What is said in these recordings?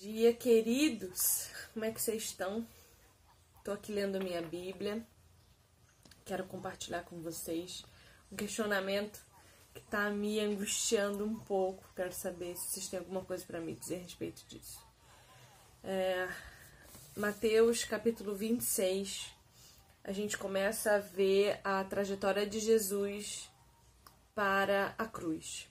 dia, queridos! Como é que vocês estão? Estou aqui lendo minha Bíblia. Quero compartilhar com vocês um questionamento que está me angustiando um pouco. Quero saber se vocês têm alguma coisa para me dizer a respeito disso. É, Mateus capítulo 26, a gente começa a ver a trajetória de Jesus para a cruz.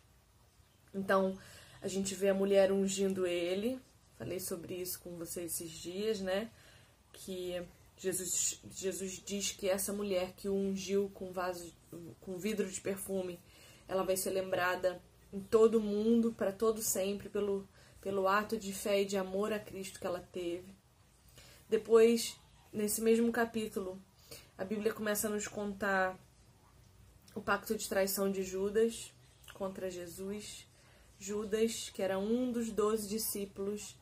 Então, a gente vê a mulher ungindo ele, Falei sobre isso com vocês esses dias, né? Que Jesus, Jesus diz que essa mulher que o ungiu com vaso, com vidro de perfume, ela vai ser lembrada em todo o mundo, para todo sempre, pelo, pelo ato de fé e de amor a Cristo que ela teve. Depois, nesse mesmo capítulo, a Bíblia começa a nos contar o pacto de traição de Judas contra Jesus. Judas, que era um dos doze discípulos,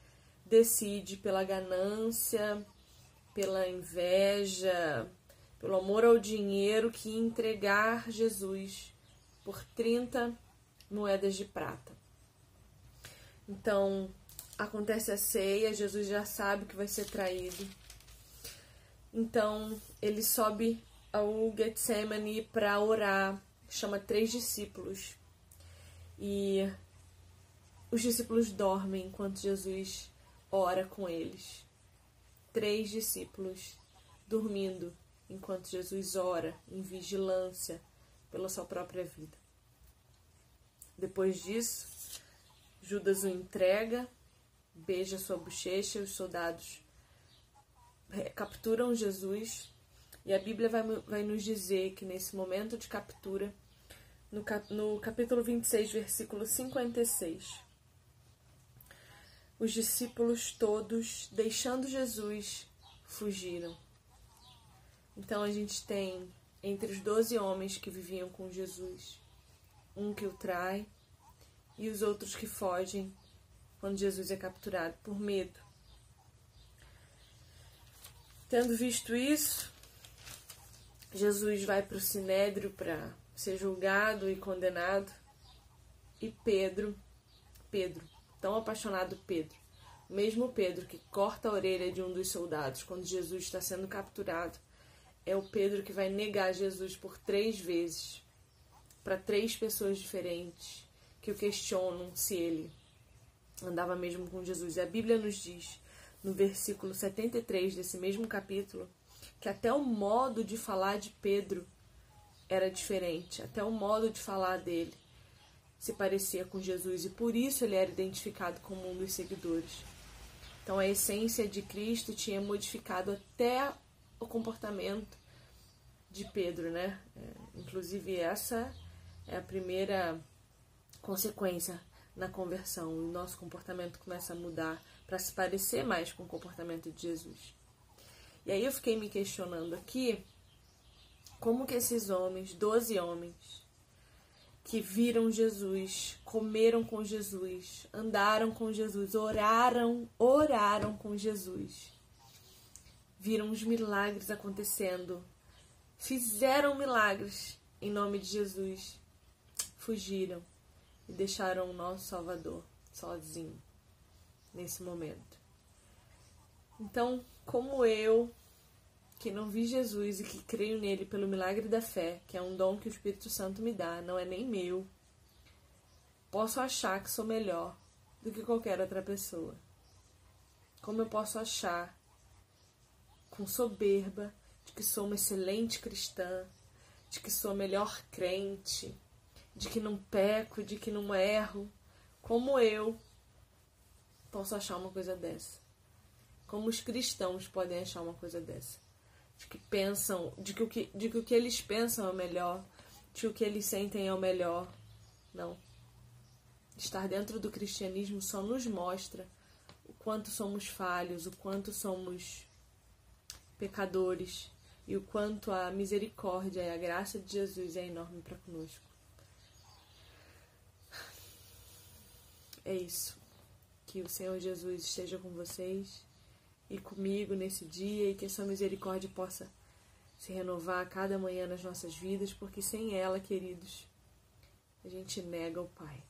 decide pela ganância, pela inveja, pelo amor ao dinheiro, que entregar Jesus por 30 moedas de prata. Então, acontece a ceia, Jesus já sabe que vai ser traído. Então, ele sobe ao Getsemane para orar, chama três discípulos. E os discípulos dormem enquanto Jesus ora com eles. Três discípulos dormindo enquanto Jesus ora em vigilância pela sua própria vida. Depois disso, Judas o entrega, beija sua bochecha, os soldados capturam Jesus e a Bíblia vai, vai nos dizer que nesse momento de captura, no, no capítulo 26, versículo 56, os discípulos todos, deixando Jesus, fugiram. Então a gente tem entre os doze homens que viviam com Jesus, um que o trai e os outros que fogem quando Jesus é capturado por medo. Tendo visto isso, Jesus vai para o sinédrio para ser julgado e condenado. E Pedro, Pedro, tão apaixonado Pedro. Mesmo Pedro que corta a orelha de um dos soldados quando Jesus está sendo capturado, é o Pedro que vai negar Jesus por três vezes para três pessoas diferentes que o questionam se ele andava mesmo com Jesus. E a Bíblia nos diz, no versículo 73 desse mesmo capítulo, que até o modo de falar de Pedro era diferente, até o modo de falar dele se parecia com Jesus e por isso ele era identificado como um dos seguidores. Então a essência de Cristo tinha modificado até o comportamento de Pedro, né? É, inclusive essa é a primeira consequência na conversão. O nosso comportamento começa a mudar para se parecer mais com o comportamento de Jesus. E aí eu fiquei me questionando aqui como que esses homens, doze homens, que viram Jesus, comeram com Jesus, andaram com Jesus, oraram, oraram com Jesus. Viram os milagres acontecendo, fizeram milagres em nome de Jesus. Fugiram e deixaram o nosso Salvador sozinho nesse momento. Então, como eu que não vi Jesus e que creio nele pelo milagre da fé, que é um dom que o Espírito Santo me dá, não é nem meu, posso achar que sou melhor do que qualquer outra pessoa. Como eu posso achar, com soberba, de que sou uma excelente cristã, de que sou a melhor crente, de que não peco, de que não erro, como eu posso achar uma coisa dessa? Como os cristãos podem achar uma coisa dessa? De que pensam, de que o que, de que o que eles pensam é o melhor, de que o que eles sentem é o melhor. Não. Estar dentro do cristianismo só nos mostra o quanto somos falhos, o quanto somos pecadores e o quanto a misericórdia e a graça de Jesus é enorme para conosco. É isso. Que o Senhor Jesus esteja com vocês e comigo nesse dia e que a sua misericórdia possa se renovar a cada manhã nas nossas vidas, porque sem ela, queridos, a gente nega o Pai.